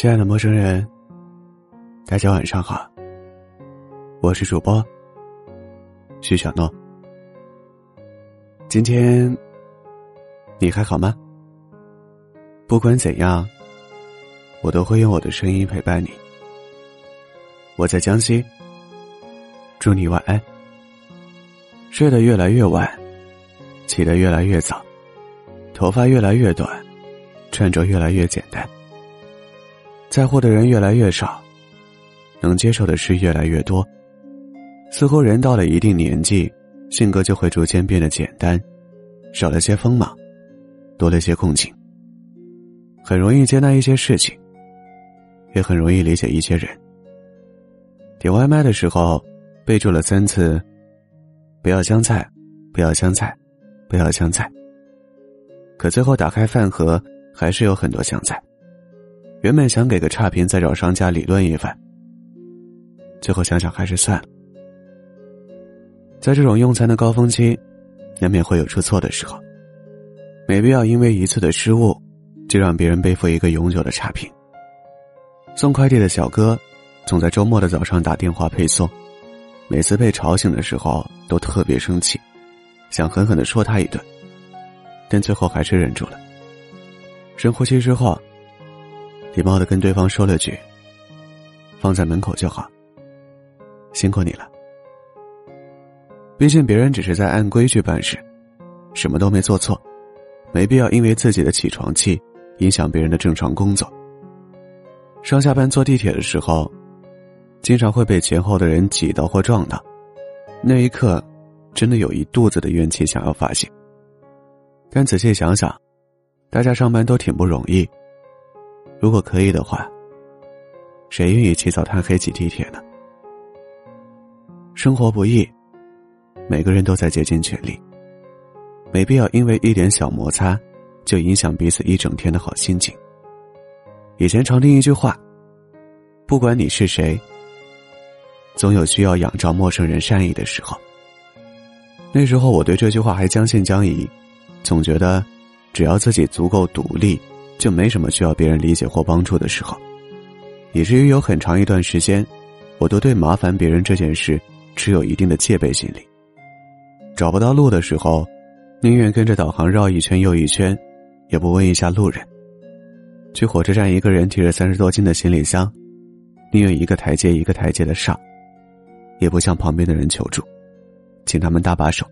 亲爱的陌生人，大家晚上好。我是主播徐小诺。今天你还好吗？不管怎样，我都会用我的声音陪伴你。我在江西，祝你晚安。睡得越来越晚，起得越来越早，头发越来越短，穿着越来越简单。在乎的人越来越少，能接受的事越来越多。似乎人到了一定年纪，性格就会逐渐变得简单，少了些锋芒，多了些共情。很容易接纳一些事情，也很容易理解一些人。点外卖的时候，备注了三次：不要香菜，不要香菜，不要香菜。可最后打开饭盒，还是有很多香菜。原本想给个差评，再找商家理论一番，最后想想还是算了。在这种用餐的高峰期，难免会有出错的时候，没必要因为一次的失误，就让别人背负一个永久的差评。送快递的小哥，总在周末的早上打电话配送，每次被吵醒的时候都特别生气，想狠狠的说他一顿，但最后还是忍住了。深呼吸之后。礼貌的跟对方说了句：“放在门口就好。”辛苦你了。毕竟别人只是在按规矩办事，什么都没做错，没必要因为自己的起床气影响别人的正常工作。上下班坐地铁的时候，经常会被前后的人挤到或撞到，那一刻，真的有一肚子的怨气想要发泄。但仔细想想，大家上班都挺不容易。如果可以的话，谁愿意起早贪黑挤地铁呢？生活不易，每个人都在竭尽全力，没必要因为一点小摩擦，就影响彼此一整天的好心情。以前常听一句话：“不管你是谁，总有需要仰仗陌生人善意的时候。”那时候我对这句话还将信将疑，总觉得只要自己足够独立。就没什么需要别人理解或帮助的时候，以至于有很长一段时间，我都对麻烦别人这件事持有一定的戒备心理。找不到路的时候，宁愿跟着导航绕一圈又一圈，也不问一下路人。去火车站，一个人提着三十多斤的行李箱，宁愿一个台阶一个台阶的上，也不向旁边的人求助，请他们搭把手。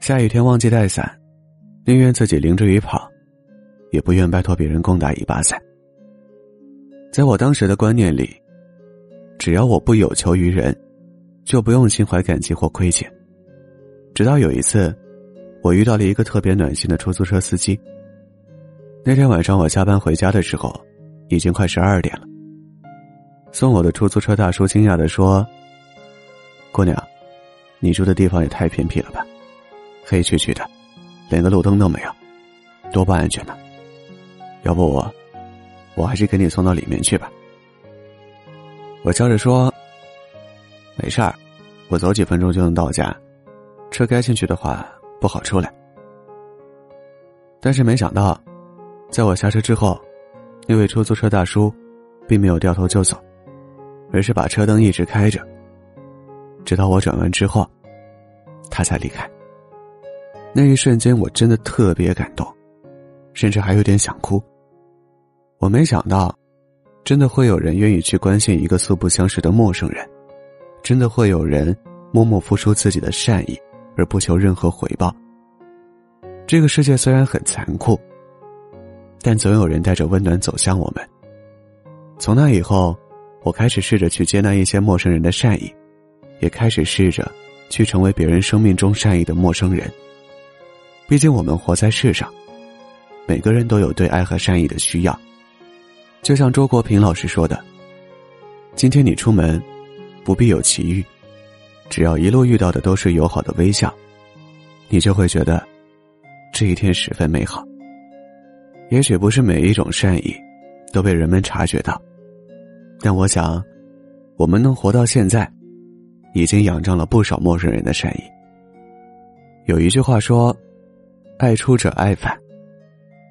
下雨天忘记带伞，宁愿自己淋着雨跑。也不愿拜托别人攻打一把伞。在我当时的观念里，只要我不有求于人，就不用心怀感激或亏欠。直到有一次，我遇到了一个特别暖心的出租车司机。那天晚上我下班回家的时候，已经快十二点了。送我的出租车大叔惊讶的说：“姑娘，你住的地方也太偏僻了吧，黑黢黢的，连个路灯都没有，多不安全呢。”要不我，我还是给你送到里面去吧。我笑着说：“没事儿，我走几分钟就能到家。车开进去的话不好出来。”但是没想到，在我下车之后，那位出租车大叔并没有掉头就走，而是把车灯一直开着，直到我转弯之后，他才离开。那一瞬间，我真的特别感动，甚至还有点想哭。我没想到，真的会有人愿意去关心一个素不相识的陌生人，真的会有人默默付出自己的善意而不求任何回报。这个世界虽然很残酷，但总有人带着温暖走向我们。从那以后，我开始试着去接纳一些陌生人的善意，也开始试着去成为别人生命中善意的陌生人。毕竟我们活在世上，每个人都有对爱和善意的需要。就像周国平老师说的：“今天你出门，不必有奇遇，只要一路遇到的都是友好的微笑，你就会觉得这一天十分美好。也许不是每一种善意都被人们察觉到，但我想，我们能活到现在，已经仰仗了不少陌生人的善意。有一句话说：‘爱出者爱返，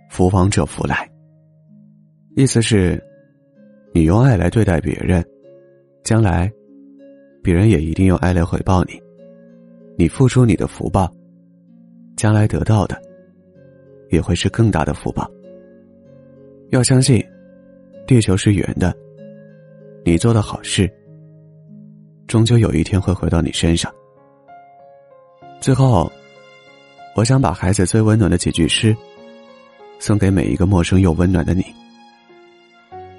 福往者福来。’”意思是，你用爱来对待别人，将来，别人也一定用爱来回报你。你付出你的福报，将来得到的，也会是更大的福报。要相信，地球是圆的。你做的好事，终究有一天会回到你身上。最后，我想把孩子最温暖的几句诗，送给每一个陌生又温暖的你。